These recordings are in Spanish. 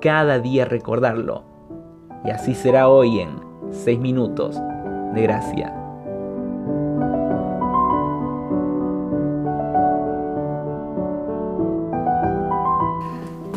cada día recordarlo. Y así será hoy en 6 minutos de gracia.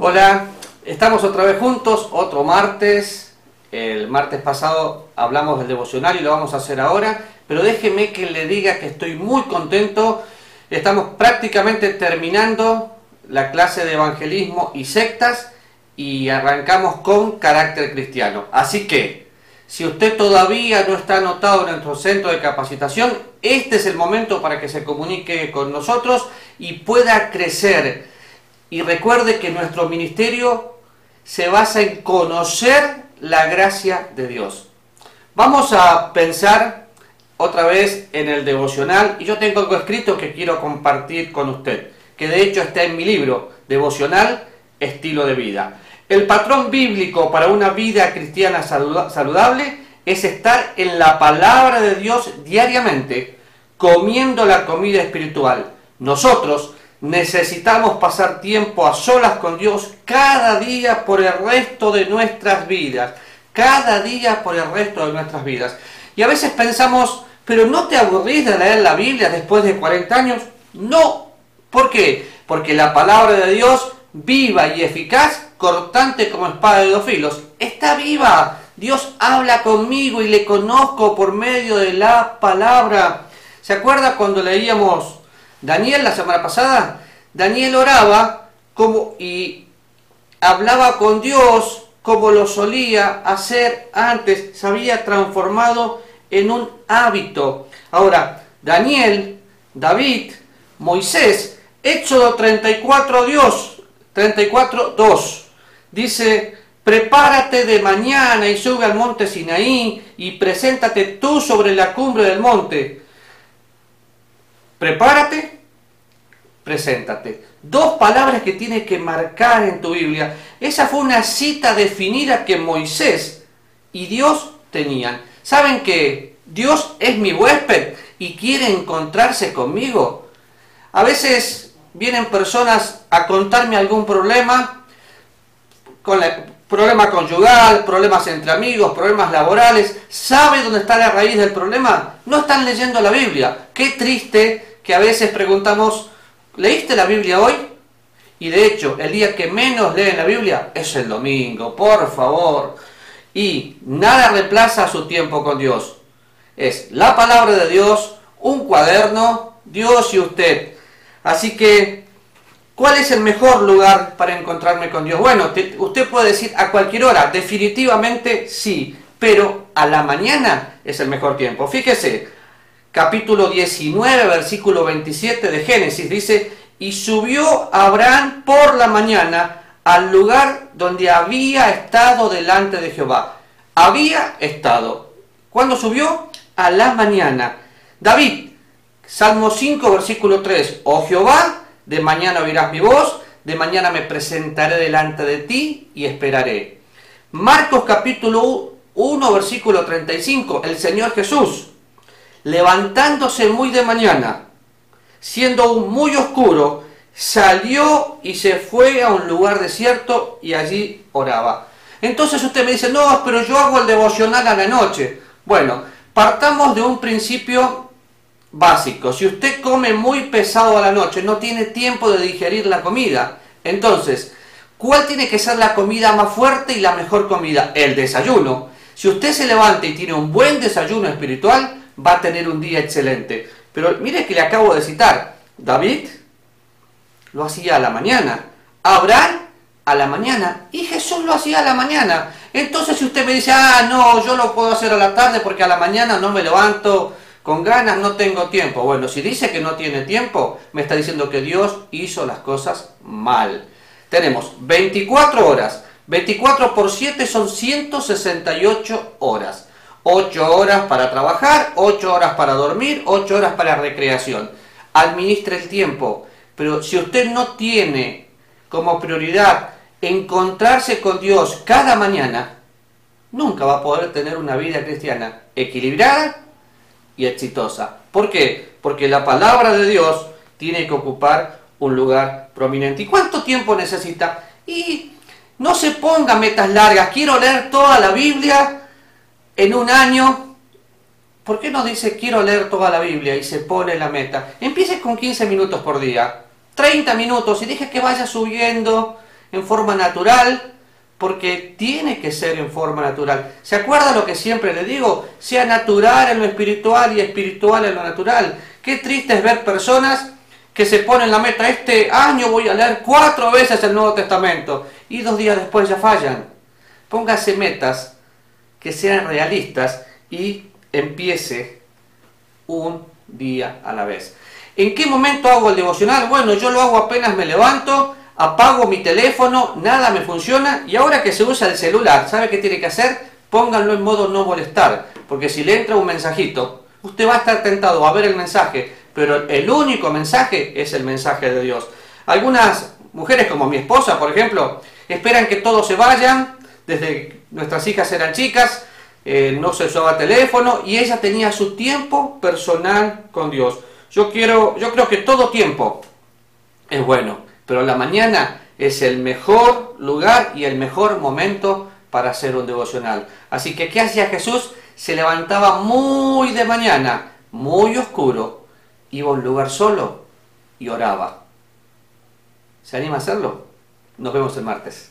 Hola, estamos otra vez juntos, otro martes. El martes pasado hablamos del devocional y lo vamos a hacer ahora, pero déjeme que le diga que estoy muy contento. Estamos prácticamente terminando la clase de evangelismo y sectas y arrancamos con carácter cristiano. Así que, si usted todavía no está anotado en nuestro centro de capacitación, este es el momento para que se comunique con nosotros y pueda crecer. Y recuerde que nuestro ministerio se basa en conocer la gracia de Dios. Vamos a pensar otra vez en el devocional y yo tengo algo escrito que quiero compartir con usted, que de hecho está en mi libro, Devocional, Estilo de Vida. El patrón bíblico para una vida cristiana saludable es estar en la palabra de Dios diariamente, comiendo la comida espiritual. Nosotros necesitamos pasar tiempo a solas con Dios cada día por el resto de nuestras vidas. Cada día por el resto de nuestras vidas. Y a veces pensamos, pero ¿no te aburrís de leer la Biblia después de 40 años? No. ¿Por qué? Porque la palabra de Dios, viva y eficaz, cortante como espada de dos filos, está viva. Dios habla conmigo y le conozco por medio de la palabra. ¿Se acuerda cuando leíamos Daniel la semana pasada? Daniel oraba como y hablaba con Dios como lo solía hacer antes, se había transformado en un hábito. Ahora, Daniel, David, Moisés, Éxodo 34, Dios, 34, 2 dice, prepárate de mañana y sube al monte Sinaí y preséntate tú sobre la cumbre del monte. Prepárate, preséntate. Dos palabras que tienes que marcar en tu Biblia. Esa fue una cita definida que Moisés y Dios tenían. ¿Saben que Dios es mi huésped y quiere encontrarse conmigo? A veces vienen personas a contarme algún problema con el problema conyugal, problemas entre amigos, problemas laborales, ¿sabe dónde está la raíz del problema? No están leyendo la Biblia. Qué triste que a veces preguntamos, ¿leíste la Biblia hoy? Y de hecho, el día que menos leen la Biblia es el domingo, por favor. Y nada reemplaza su tiempo con Dios. Es la palabra de Dios, un cuaderno, Dios y usted. Así que ¿Cuál es el mejor lugar para encontrarme con Dios? Bueno, usted puede decir a cualquier hora, definitivamente sí, pero a la mañana es el mejor tiempo. Fíjese, capítulo 19, versículo 27 de Génesis dice, y subió Abraham por la mañana al lugar donde había estado delante de Jehová. Había estado. ¿Cuándo subió? A la mañana. David, Salmo 5, versículo 3, oh Jehová, de mañana oirás mi voz, de mañana me presentaré delante de ti y esperaré. Marcos capítulo 1, versículo 35, el Señor Jesús, levantándose muy de mañana, siendo aún muy oscuro, salió y se fue a un lugar desierto y allí oraba. Entonces usted me dice, no, pero yo hago el devocional a la noche. Bueno, partamos de un principio básico. Si usted come muy pesado a la noche, no tiene tiempo de digerir la comida. Entonces, ¿cuál tiene que ser la comida más fuerte y la mejor comida? El desayuno. Si usted se levanta y tiene un buen desayuno espiritual, va a tener un día excelente. Pero mire que le acabo de citar, David lo hacía a la mañana, Abraham a la mañana y Jesús lo hacía a la mañana. Entonces si usted me dice, ah, no, yo lo puedo hacer a la tarde porque a la mañana no me levanto, con ganas no tengo tiempo. Bueno, si dice que no tiene tiempo, me está diciendo que Dios hizo las cosas mal. Tenemos 24 horas 24 por 7 son 168 horas. 8 horas para trabajar, 8 horas para dormir, 8 horas para recreación. Administre el tiempo. Pero si usted no tiene como prioridad encontrarse con Dios cada mañana, nunca va a poder tener una vida cristiana equilibrada y exitosa. ¿Por qué? Porque la palabra de Dios tiene que ocupar un lugar prominente. ¿Y cuánto tiempo necesita? Y no se ponga metas largas. Quiero leer toda la Biblia en un año. ¿Por qué no dice quiero leer toda la Biblia y se pone la meta? Empiece con 15 minutos por día, 30 minutos y deje que vaya subiendo en forma natural, porque tiene que ser en forma natural. ¿Se acuerda lo que siempre le digo? Sea natural en lo espiritual y espiritual en lo natural. Qué triste es ver personas que se ponen la meta, este año voy a leer cuatro veces el Nuevo Testamento y dos días después ya fallan. Póngase metas que sean realistas y empiece un día a la vez. ¿En qué momento hago el devocional? Bueno, yo lo hago apenas me levanto, apago mi teléfono, nada me funciona y ahora que se usa el celular, ¿sabe qué tiene que hacer? Pónganlo en modo no molestar, porque si le entra un mensajito, usted va a estar tentado a ver el mensaje, pero el único mensaje es el mensaje de Dios. Algunas mujeres como mi esposa, por ejemplo, esperan que todos se vayan, desde nuestras hijas eran chicas, eh, no se usaba teléfono y ella tenía su tiempo personal con Dios. Yo quiero, yo creo que todo tiempo es bueno, pero la mañana es el mejor lugar y el mejor momento para hacer un devocional. Así que, ¿qué hacía Jesús? Se levantaba muy de mañana, muy oscuro, iba a un lugar solo y oraba. ¿Se anima a hacerlo? Nos vemos el martes.